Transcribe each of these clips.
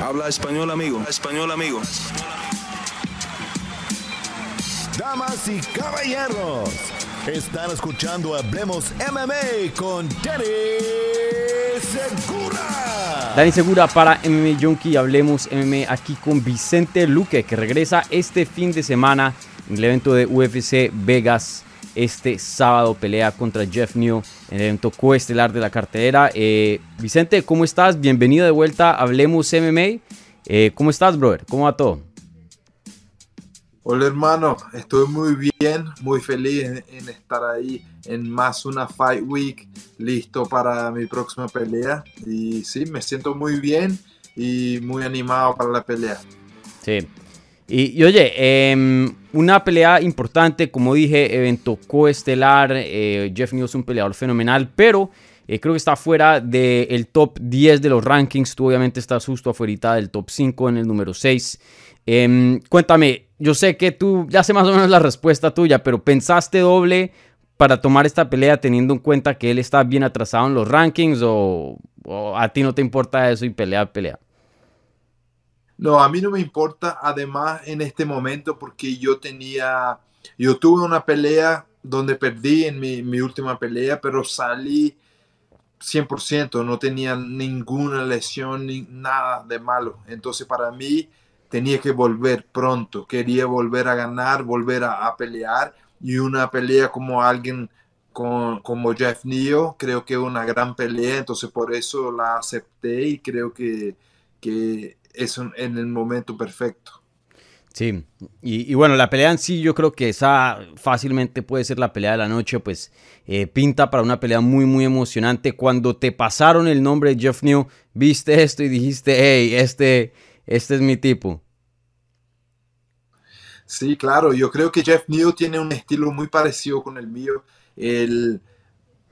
Habla español, amigo. español, amigo. Damas y caballeros, están escuchando Hablemos MMA con Danny Segura. Dani Segura para MMA Junkie. Hablemos MMA aquí con Vicente Luque, que regresa este fin de semana en el evento de UFC Vegas. Este sábado pelea contra Jeff New en el evento coestelar de la cartelera. Eh, Vicente, ¿cómo estás? Bienvenido de vuelta a Hablemos MMA. Eh, ¿Cómo estás, brother? ¿Cómo va todo? Hola hermano, estoy muy bien, muy feliz en, en, estar ahí en más una Fight Week, listo para mi próxima pelea. Y sí, me siento muy bien y muy animado para la pelea. Sí. Y, oye, eh, una pelea importante, como dije, evento coestelar. Eh, Jeff Neal es un peleador fenomenal, pero eh, creo que está fuera del top 10 de los rankings. Tú obviamente estás justo afuera del top 5 en el número 6. Eh, cuéntame, yo sé que tú ya sé más o menos la respuesta tuya, pero ¿pensaste doble para tomar esta pelea teniendo en cuenta que él está bien atrasado en los rankings o, o a ti no te importa eso y pelea, pelea? No, a mí no me importa, además en este momento, porque yo tenía, yo tuve una pelea donde perdí en mi, última pelea, pero salí 100%, no tenía ninguna lesión ni nada de malo. Entonces para mí tenía que volver pronto, quería volver a ganar, volver a, a pelear y una pelea como alguien con, como Jeff Neal, creo que es una gran pelea, entonces por eso la acepté y creo que, que es un, en el momento perfecto. Sí, y, y, bueno, la pelea en sí yo creo que esa fácilmente puede ser la pelea de la noche, pues eh, pinta para una pelea muy, muy emocionante. Cuando te pasaron el nombre de Jeff New, viste esto y dijiste, hey, este, este es mi tipo. Sí, claro, yo creo que Jeff New tiene un estilo muy parecido con el mío. Él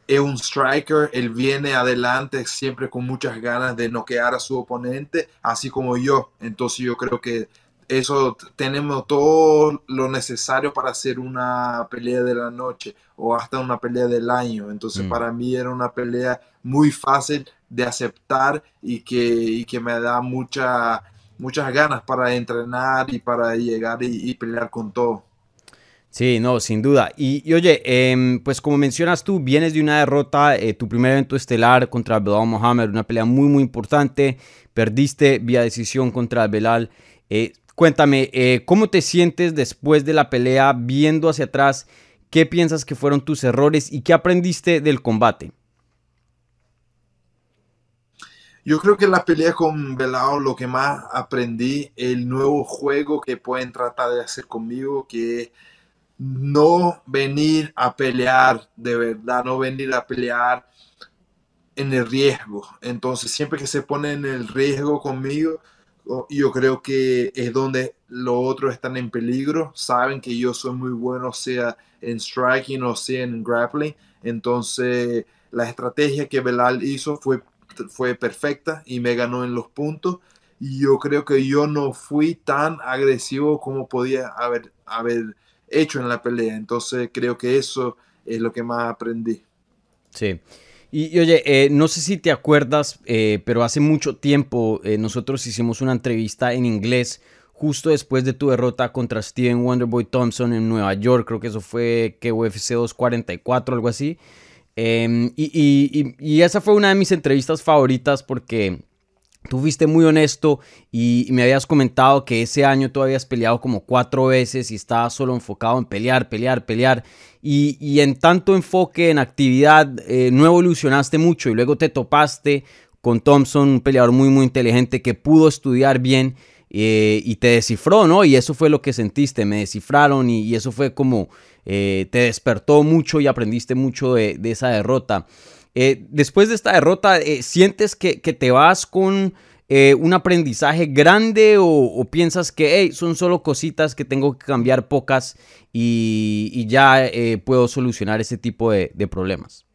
es un striker, él viene adelante siempre con muchas ganas de noquear a su oponente, así como yo. Entonces yo creo que eso tenemos todo lo necesario para hacer una pelea de la noche o hasta una pelea del año. Entonces mm. para mí era una pelea muy fácil de aceptar y que, y que me da mucha, muchas ganas para entrenar y para llegar y, y pelear con todo. Sí, no, sin duda. Y, oye, eh, pues como mencionas tú, vienes de una derrota, eh, tu primer evento estelar contra Belal Mohamed, una pelea muy, muy importante. Perdiste vía decisión contra Belal. Eh, cuéntame, eh, ¿cómo te sientes después de la pelea, viendo hacia atrás? ¿Qué piensas que fueron tus errores y qué aprendiste del combate? Yo creo que la pelea con Belao lo que más aprendí, el nuevo juego que pueden tratar de hacer conmigo, que no venir a pelear de verdad, no venir a pelear en el riesgo. Entonces, siempre que se pone en el riesgo conmigo, yo creo que es donde los otros están en peligro. Saben que yo soy muy bueno, sea en striking o sea en grappling. Entonces, la estrategia que Belal hizo fue, fue perfecta y me ganó en los puntos. Y yo creo que yo no fui tan agresivo como podía haber, haber hecho en la pelea. Entonces creo que eso es lo que más aprendí. Sí. Y, oye, eh, no sé si te acuerdas, eh, pero hace mucho tiempo eh, nosotros hicimos una entrevista en inglés justo después de tu derrota contra Steven Wonderboy Thompson en Nueva York. Creo que eso fue que UFC 244, algo así. Em, y, esa fue una de mis entrevistas favoritas porque Tú fuiste muy honesto y, me habías comentado que ese año tú habías peleado como cuatro veces y estabas solo enfocado en pelear, pelear, pelear. Y, y en tanto enfoque en actividad eh, no evolucionaste mucho y luego te topaste con Thompson, un peleador muy, muy inteligente que pudo estudiar bien eh, y te descifró, ¿no? Y eso fue lo que sentiste, me descifraron y, eso fue como eh, te despertó mucho y aprendiste mucho de esa derrota. Eh, después de esta derrota, eh, ¿sientes que, que, te vas con eh, un aprendizaje grande o, o piensas que hey, son solo cositas que tengo que cambiar pocas y, y ya puedo solucionar ese tipo de, de, problemas?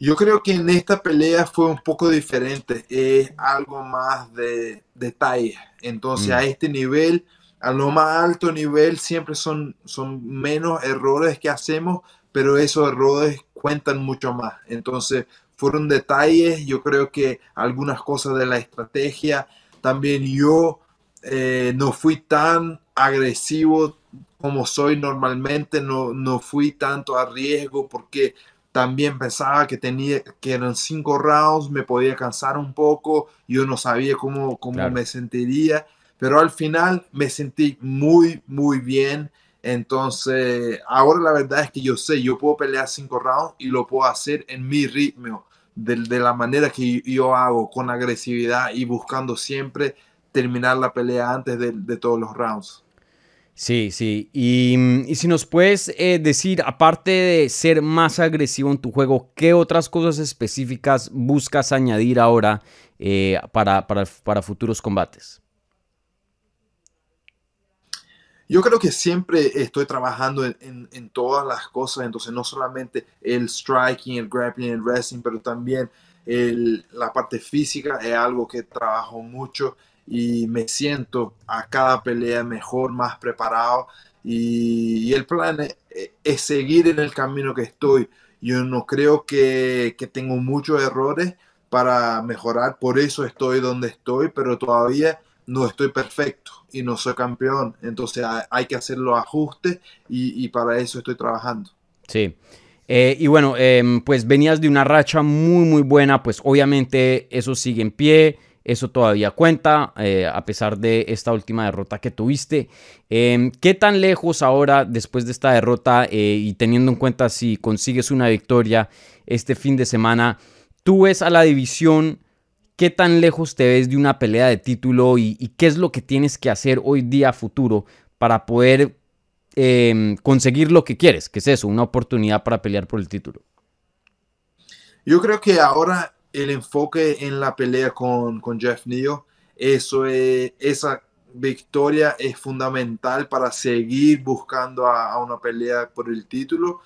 Yo creo que en esta pelea fue un poco diferente, es algo más de detalle. Entonces mm. a este nivel, a lo más alto nivel, siempre son, son menos errores que hacemos, pero esos errores cuentan mucho más. Entonces, fueron detalles, yo creo que algunas cosas de la estrategia también yo eh, no fui tan agresivo como soy normalmente, no, no fui tanto a riesgo porque también pensaba que tenía que eran cinco rounds, me podía cansar un poco, yo no sabía cómo, cómo me sentiría, pero al final me sentí muy, muy bien. Entonces, ahora la verdad es que yo sé, yo puedo pelear cinco rounds y lo puedo hacer en mi ritmo, de, la manera que yo hago, con agresividad y buscando siempre terminar la pelea antes de, todos los rounds. Sí, sí. Y, y si nos puedes eh, decir, aparte de ser más agresivo en tu juego, ¿qué otras cosas específicas buscas añadir ahora eh, para, para futuros combates? Yo creo que siempre estoy trabajando en, todas las cosas, entonces no solamente el striking, el grappling, el wrestling, pero también la parte física es algo que trabajo mucho y me siento a cada pelea mejor, más preparado y, el plan es, seguir en el camino que estoy. Yo no creo que, que tengo muchos errores para mejorar, por eso estoy donde estoy, pero todavía no estoy perfecto y no soy campeón. Entonces hay que hacer los ajustes y, para eso estoy trabajando. Sí. Eh, y bueno, em, pues venías de una racha muy, muy buena, pues obviamente eso sigue en pie. Eso todavía cuenta, eh, a pesar de esta última derrota que tuviste. Em, ¿Qué tan lejos ahora, después de esta derrota eh, y teniendo en cuenta si consigues una victoria este fin de semana, tú ves a la división? ¿Qué tan lejos te ves de una pelea de título y, qué es lo que tienes que hacer hoy día futuro para poder em, conseguir lo que quieres? Que es eso, una oportunidad para pelear por el título. Yo creo que ahora el enfoque en la pelea con, Jeff Neal, eso es, esa victoria es fundamental para seguir buscando a, una pelea por el título,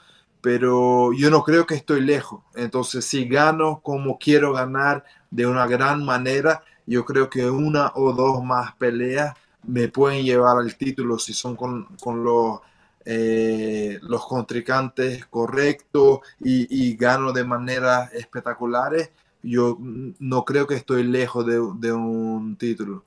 pero yo no creo que estoy lejos. Entonces, si gano como quiero ganar de una gran manera, yo creo que una o dos más peleas me pueden llevar al título si son con, los, eh, los contrincantes correctos y, gano de manera espectaculares yo no creo que estoy lejos de, un título.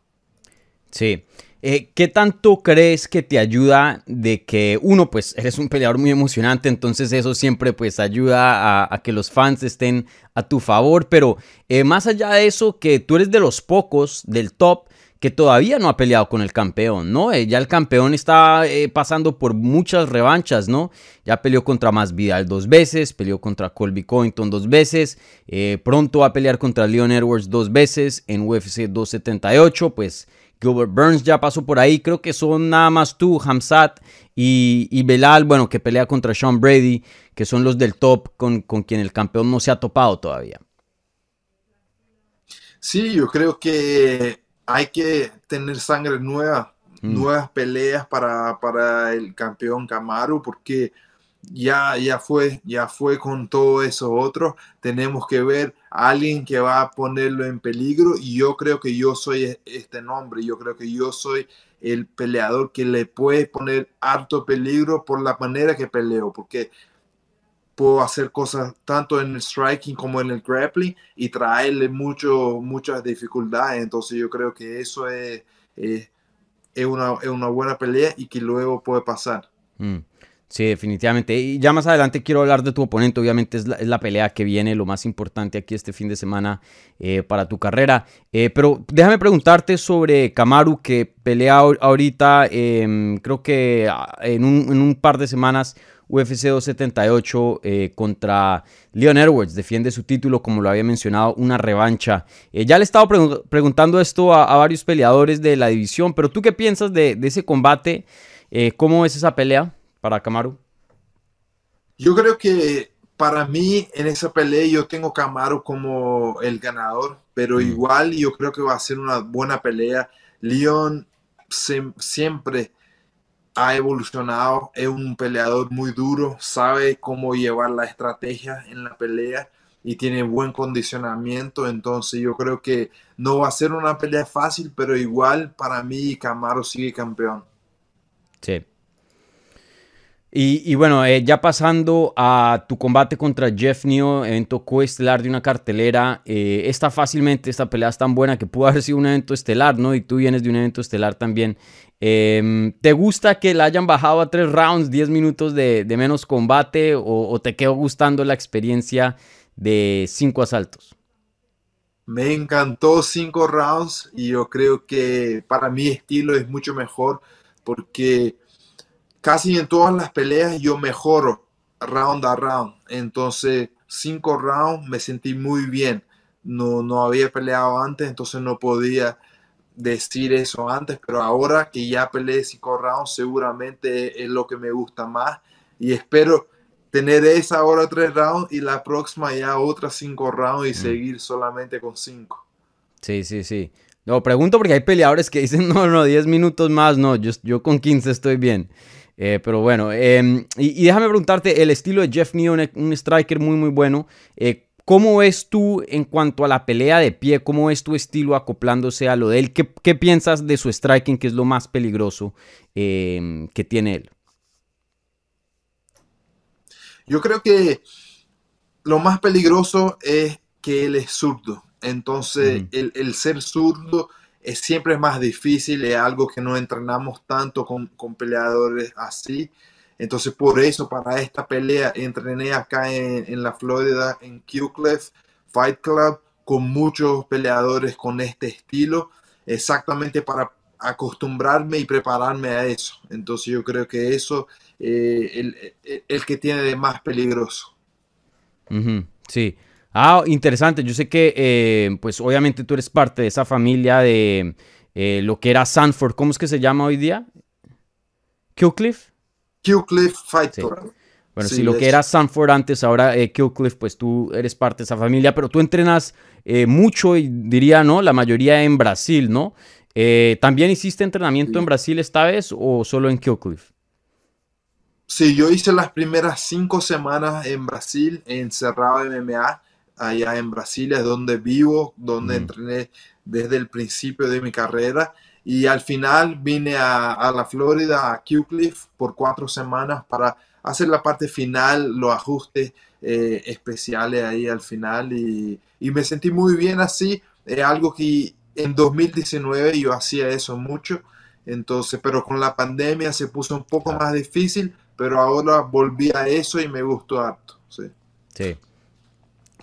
Sí. Eh, ¿Qué tanto crees que te ayuda de que uno, pues eres un peleador muy emocionante, entonces eso siempre pues ayuda a, que los fans estén a tu favor, pero eh, más allá de eso, que tú eres de los pocos del top que todavía no ha peleado con el campeón, ¿no? Eh, ya el campeón está pasando por muchas revanchas, ¿no? Ya peleó contra Masvidal dos veces, peleó contra Colby Covington dos veces, pronto va a pelear contra Leon Edwards dos veces en UFC 278, pues Gilbert Burns ya pasó por ahí, creo que son nada más tú, Hamzat y, y Belal, bueno, que pelea contra Sean Brady, que son los del top con, con quien el campeón no se ha topado todavía. Sí, yo creo que hay que tener sangre nueva, mm. nuevas peleas para, para, el campeón Camaro, porque ya, ya fue, ya fue con todo eso otro. Tenemos que ver alguien que va a ponerlo en peligro y yo creo que yo soy e, este nombre, yo creo que yo soy el peleador que le puede poner harto peligro por la manera que peleo, porque puedo hacer cosas tanto en el striking como en el grappling y traerle mucho, muchas dificultades. Entonces yo creo que eso es, es, una, es una, buena pelea y que luego puede pasar. Mm. Sí, definitivamente. Y ya más adelante quiero hablar de tu oponente. Obviamente es la, pelea que viene, lo más importante aquí este fin de semana eh, para tu carrera. Eh, pero déjame preguntarte sobre Kamaru, que pelea ahorita, em, creo que ah, en un, en un par de semanas UFC 278 eh, contra Leon Edwards. Defiende su título, como lo había mencionado, una revancha. Ya le he estado preguntando esto a, varios peleadores de la división, pero ¿tú qué piensas de, ese combate? ¿Cómo es esa pelea para Camaro? Yo creo que para mí en esa pelea yo tengo Camaro como el ganador, pero mm. igual yo creo que va a ser una buena pelea. Leon siempre ha evolucionado, es un peleador muy duro, sabe cómo llevar la estrategia en la pelea y tiene buen condicionamiento, entonces yo creo que no va a ser una pelea fácil, pero igual para mí Camaro sigue campeón. Sí. Y, bueno, eh, ya pasando a tu combate contra Jeff Neal, evento coestelar de una cartelera, eh, esta fácilmente, esta pelea es tan buena que pudo haber sido un evento estelar, ¿no? Y tú vienes de un evento estelar también. Em, ¿Te gusta que la hayan bajado a tres rounds, 10 minutos de, menos combate o, o, te quedó gustando la experiencia de cinco asaltos? Me encantó cinco rounds y yo creo que para mi estilo es mucho mejor porque casi en todas las peleas yo mejoro round a round. Entonces, cinco rounds me sentí muy bien. No, no había peleado antes, entonces no podía decir eso antes, pero ahora que ya peleé cinco rounds, seguramente es lo que me gusta más y espero tener esa hora tres rounds y la próxima ya otras cinco rounds y mm. seguir solamente con cinco. Sí, sí, sí. No, pregunto porque hay peleadores que dicen, no, no, 10 minutos más, no, yo, yo con 15 estoy bien. Eh, pero bueno, em, y, déjame preguntarte, el estilo de Jeff Neal, un striker muy, muy bueno. Eh, ¿Cómo ves tú en cuanto a la pelea de pie? ¿Cómo ves tu estilo acoplándose a lo de él? ¿Qué, qué piensas de su striking, que es lo más peligroso em, que tiene él? Yo creo que lo más peligroso es que él es zurdo. Entonces, el, el, ser zurdo es siempre más difícil, es algo que no entrenamos tanto con, con peleadores así. Entonces, por eso, para esta pelea, entrené acá en, en la Florida, en Cliff Fight Club, con muchos peleadores con este estilo, exactamente para acostumbrarme y prepararme a eso. Entonces, yo creo que eso es eh, el, el, que tiene de más peligroso. Sí. Ah, interesante. Yo sé que, eh, pues obviamente tú eres parte de esa familia de eh, lo que era Sanford. ¿Cómo es que se llama hoy día? Killcliff. Killcliff Fight Bueno, si lo que era Sanford antes, ahora eh, Killcliff, pues tú eres parte de esa familia, pero tú entrenas mucho y diría, ¿no? La mayoría en Brasil, ¿no? ¿También hiciste entrenamiento en Brasil esta vez o solo en Killcliff? Sí, yo hice las primeras cinco semanas en Brasil, encerrado en MMA allá en Brasilia, donde vivo, donde entrené desde el principio de mi carrera. Y al final vine a, la Florida, a Cliff, por cuatro semanas para hacer la parte final, los ajustes eh, especiales ahí al final. Y, me sentí muy bien así. Es algo que en 2019 yo hacía eso mucho. Entonces, pero con la pandemia se puso un poco más difícil, pero ahora volví a eso y me gustó harto. Sí. Sí.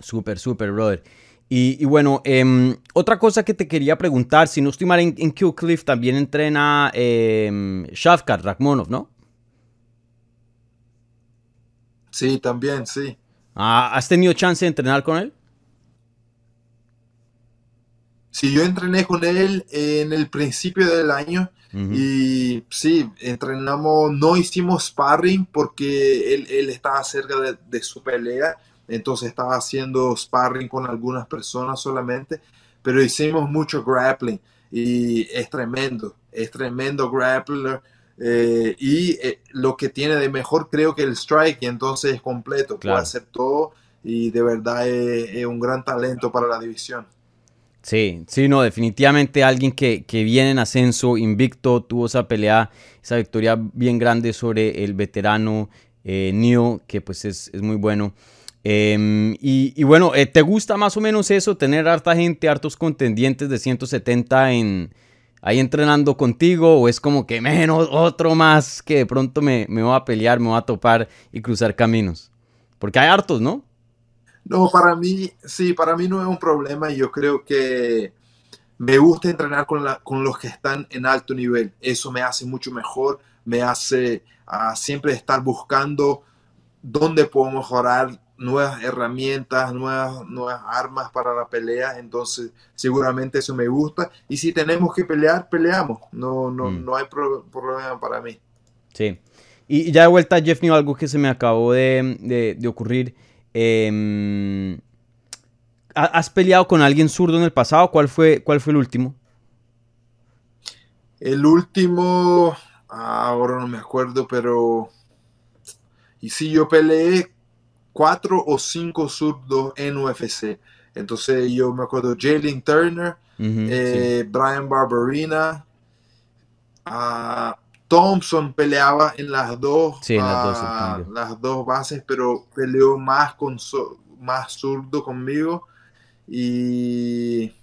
Súper, súper, brother. Y, bueno, em, otra cosa que te quería preguntar, si no estoy mal, en, en Cliff también entrena eh, Shavkat Rakhmonov, ¿no? Sí, también, sí. Ah, ¿Has tenido chance de entrenar con él? Sí, yo entrené con él en el principio del año y sí, entrenamos, no hicimos sparring porque él, él estaba cerca de, de su pelea entonces estaba haciendo sparring con algunas personas solamente, pero hicimos mucho grappling y es tremendo, es tremendo grappler. Eh, y eh, lo que tiene de mejor creo que el strike, entonces es completo, puede hacer todo y de verdad es, un gran talento para la división. Sí, sí, no, definitivamente alguien que, viene en ascenso, invicto, tuvo esa pelea, esa victoria bien grande sobre el veterano eh, Neo, que pues es, es muy bueno. Em, y, bueno, eh, ¿te gusta más o menos eso? Tener harta gente, hartos contendientes de 170 en, ahí entrenando contigo o es como que menos otro más que de pronto me, me va a pelear, me va a topar y cruzar caminos? Porque hay hartos, ¿no? No, para mí, sí, para mí no es un problema. Yo creo que me gusta entrenar con, con los que están en alto nivel. Eso me hace mucho mejor, me hace ah, siempre estar buscando dónde puedo mejorar nuevas herramientas, nuevas, nuevas armas para la pelea, entonces seguramente eso me gusta. Y si tenemos que pelear, peleamos, no, no, mm. no hay problema para mí. Sí. Y ya de vuelta, Jeff New, algo que se me acabó de, ocurrir. Em, ¿Has peleado con alguien zurdo en el pasado? ¿Cuál fue, cuál fue el último? El último, ahora no me acuerdo, pero... Y si yo peleé cuatro o cinco zurdos en UFC. Entonces yo me acuerdo Jalen Turner, eh, Brian Barberina, uh, Thompson peleaba en las dos, Sí, en las dos, ah, las dos bases, pero peleó más con más zurdo conmigo y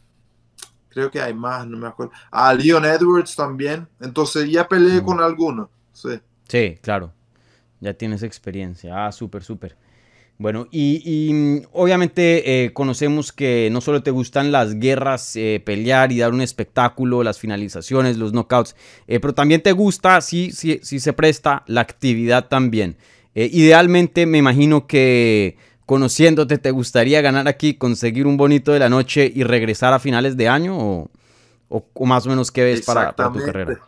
creo que hay más, no me acuerdo. A Leon Edwards también, entonces ya peleé con algunos. Sí. Sí, claro. Ya tienes experiencia. Ah, súper, súper. Bueno, y, y, mm, obviamente eh, conocemos que no solo te gustan las guerras, eh, pelear y dar un espectáculo, las finalizaciones, los knockouts, eh, pero también te gusta, si sí, sí se presta, la actividad también. Eh, idealmente me imagino que conociéndote te gustaría ganar aquí, conseguir un bonito de la noche y regresar a finales de año o, o- o más o menos qué ves para, para tu carrera.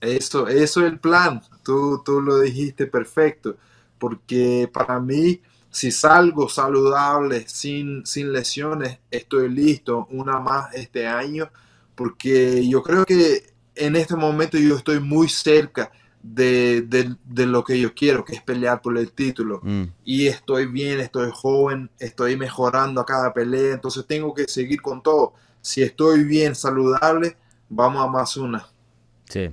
Eso, eso es el plan. Tú, tú lo dijiste perfecto. Porque para mí, si salgo saludable, sin, sin lesiones, estoy listo. Una más este año. Porque yo creo que en este momento yo estoy muy cerca de, de- de lo que yo quiero, que es pelear por el título. Mm, Y estoy bien, estoy joven, estoy mejorando a cada pelea. Entonces tengo que seguir con todo. Si estoy bien, saludable, vamos a más una. Sí.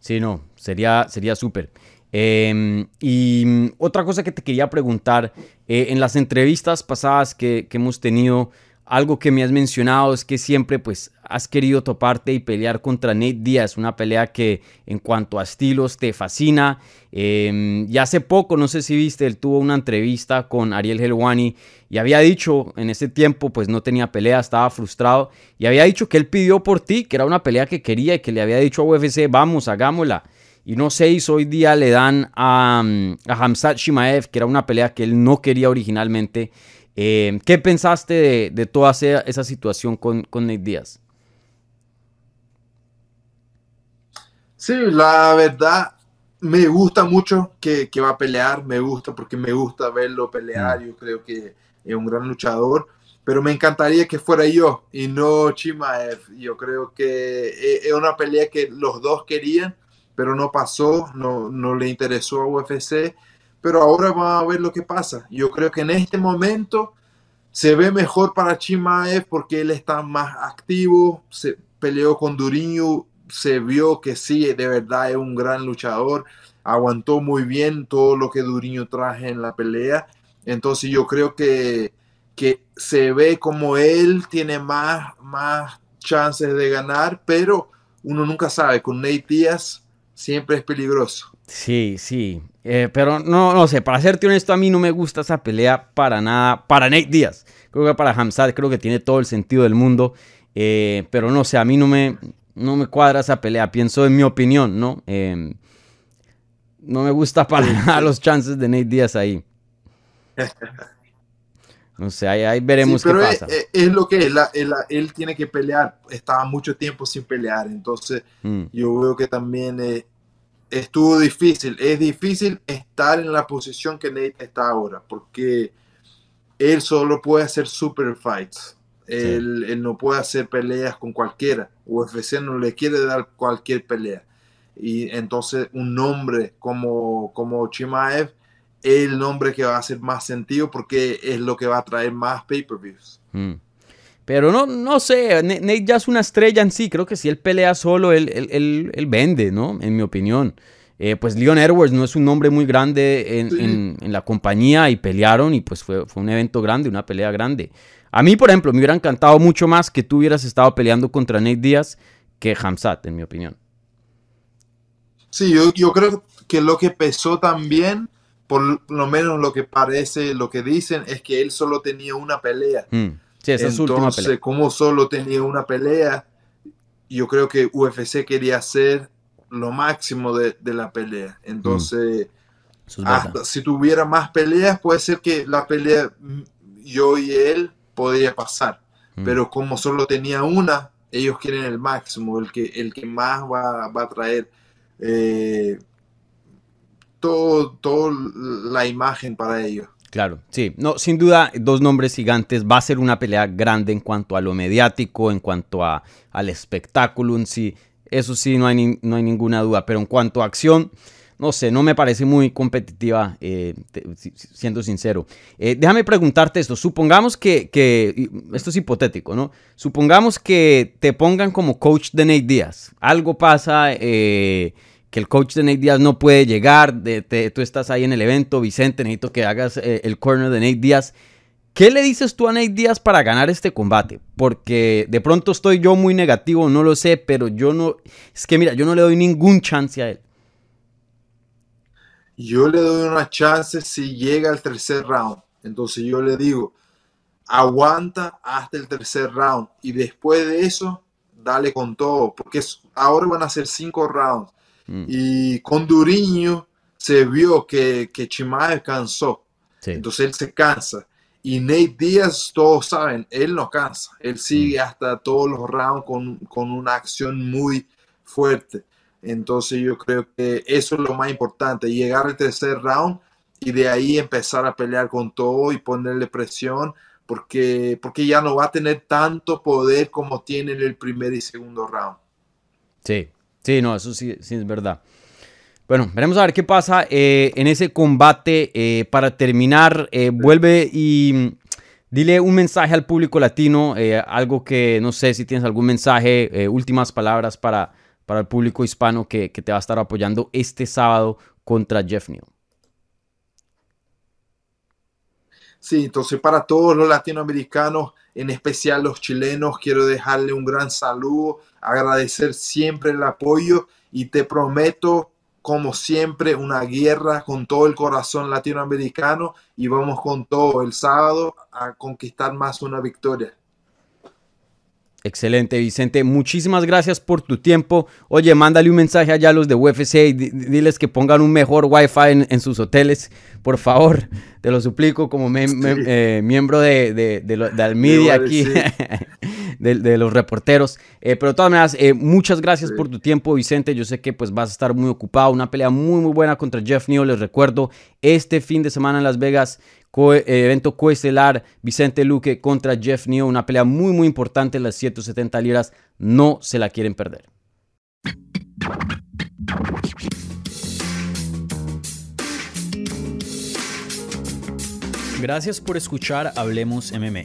Sí, no, sería sería súper. Eh, y mm, otra cosa que te quería preguntar, eh, en las entrevistas pasadas que, que hemos tenido, algo que me has mencionado es que siempre pues has querido toparte y pelear contra Nate Díaz, una pelea que en cuanto a estilos te fascina. Eh, y hace poco, no sé si viste, él tuvo una entrevista con Ariel Helwani y había dicho en ese tiempo pues no tenía pelea, estaba frustrado y había dicho que él pidió por ti, que era una pelea que quería y que le había dicho a UFC, vamos, hagámosla. Y no y hoy día le dan a, mm, a Hamzat Shimaev, que era una pelea que él no quería originalmente. Eh, ¿Qué pensaste de, de toda esa, situación con, con Nate Díaz? Sí, la verdad me gusta mucho que, que va a pelear, me gusta porque me gusta verlo pelear, yo creo que es un gran luchador, pero me encantaría que fuera yo y no Chimaev. Yo creo que es es una pelea que los dos querían, pero no pasó, no, no le interesó a UFC, pero ahora vamos a ver lo que pasa. Yo creo que en este momento se ve mejor para Chimaev porque él está más activo, se peleó con Duriño, se vio que sí, de verdad es un gran luchador, aguantó muy bien todo lo que Duriño traje en la pelea, entonces yo creo que, que se ve como él tiene más, más chances de ganar, pero uno nunca sabe, con Nate Díaz siempre es peligroso. Sí, sí. Eh, pero no, no sé, para serte honesto, a mí no me gusta esa pelea para nada. Para Nate Díaz. Creo que para Hamzat creo que tiene todo el sentido del mundo. Eh, pero no sé, a mí no me, no me cuadra esa pelea. Pienso en mi opinión, ¿no? Eh, no me gusta para nada los chances de Nate Díaz ahí. No sé, ahí, ahí veremos Sí, qué pero es, pasa. es- lo que es, la- es la- él tiene que pelear, estaba mucho tiempo sin pelear, entonces Mm, yo veo que también eh, estuvo difícil, es difícil estar en la posición que Nate está ahora, porque él solo puede hacer super fights, él, él no puede hacer peleas con cualquiera, UFC no le quiere dar cualquier pelea, y entonces un nombre como, como Chimaev el nombre que va a hacer más sentido porque es lo que va a traer más pay-per-views. mm. Pero no, no sé, Nate ya es una estrella en sí. Creo que si él pelea solo, él, él- él- él vende, ¿no? En mi opinión. Eh, pues Leon Edwards no es un nombre muy grande en, Sí. en- en la compañía y pelearon y pues fue, fue un evento grande, una pelea grande. A mí, por ejemplo, me hubiera encantado mucho más que tú hubieras estado peleando contra Nate Díaz que Hamzat, en mi opinión. Sí, yo, yo creo que lo que pesó también, por lo menos lo que parece, lo que dicen, es que él solo tenía una pelea. Mm. Sí, esa es su última Entonces, pelea. como solo tenía una pelea, yo creo que UFC quería hacer lo máximo de, de la pelea. Entonces, es verdad. hasta si tuviera más peleas, puede ser que la pelea mm, yo y él podría pasar. Mm. Pero como solo tenía una, ellos quieren el máximo, el que, el que más va, va a traer eh, todo la imagen para ellos. Claro, sí. No, sin duda, dos nombres gigantes. Va a ser una pelea grande en cuanto a lo mediático, en cuanto a, al espectáculo en sí. Eso sí, no hay, no hay ninguna duda. Pero en cuanto a acción, no sé, no me parece muy competitiva, eh, siendo sincero. Eh, déjame preguntarte esto, supongamos que, que, esto es hipotético, ¿no? Supongamos que te pongan como coach de Nate Díaz. Algo pasa, eh, que el coach de Nate Díaz no puede llegar, de, tú estás ahí en el evento, Vicente, necesito que hagas el corner de Nate Díaz. ¿Qué le dices tú a Nate Díaz para ganar este combate? Porque de pronto estoy yo muy negativo, no lo sé, pero yo no, es que mira, yo no le doy ningún chance a él. Yo le doy una chance si llega al tercer round. Entonces yo le digo, aguanta hasta el tercer round y después de eso, dale con todo, porque ahora van a ser cinco rounds. Mm. Y con Duriño se vio que, que Chimaev cansó. Entonces él se cansa. Y Nate Díaz, todos saben, él no cansa. Él sigue mm. hasta todos los rounds con, con una acción muy fuerte. Entonces yo creo que eso es lo más importante, llegar al tercer round y de ahí empezar a pelear con todo y ponerle presión, porque, porque ya no va a tener tanto poder como tiene en el primer y segundo round. Sí, sí, no, eso sí, sí es verdad. Bueno, veremos a ver qué pasa eh, en ese combate. Eh, para terminar, eh, vuelve y mm, dile un mensaje al público latino, algo que no sé si tienes algún mensaje, últimas palabras para para el público hispano que, te va a estar apoyando este sábado contra Jeff Neal. Sí, entonces para todos los latinoamericanos, en especial los chilenos, quiero dejarle un gran saludo, agradecer siempre el apoyo y te prometo, como siempre, una guerra con todo el corazón latinoamericano y vamos con todo el sábado a conquistar más una victoria. Excelente, Vicente. Muchísimas gracias por tu tiempo. Oye, mándale un mensaje allá a los de UFC y diles que pongan un mejor Wi-Fi en, sus hoteles, por favor. Te lo suplico como eh, miembro de, de, de, Almedia aquí, de, los reporteros. Eh, pero de todas maneras, eh, muchas gracias por tu tiempo, Vicente. Yo sé que pues vas a estar muy ocupado. Una pelea muy, muy buena contra Jeff Neal. Les recuerdo, este fin de semana en Las Vegas eh, evento coestelar Vicente Luque contra Jeff Neal, una pelea muy muy importante, las 170 libras, no se la quieren perder. Gracias por escuchar Hablemos MMA.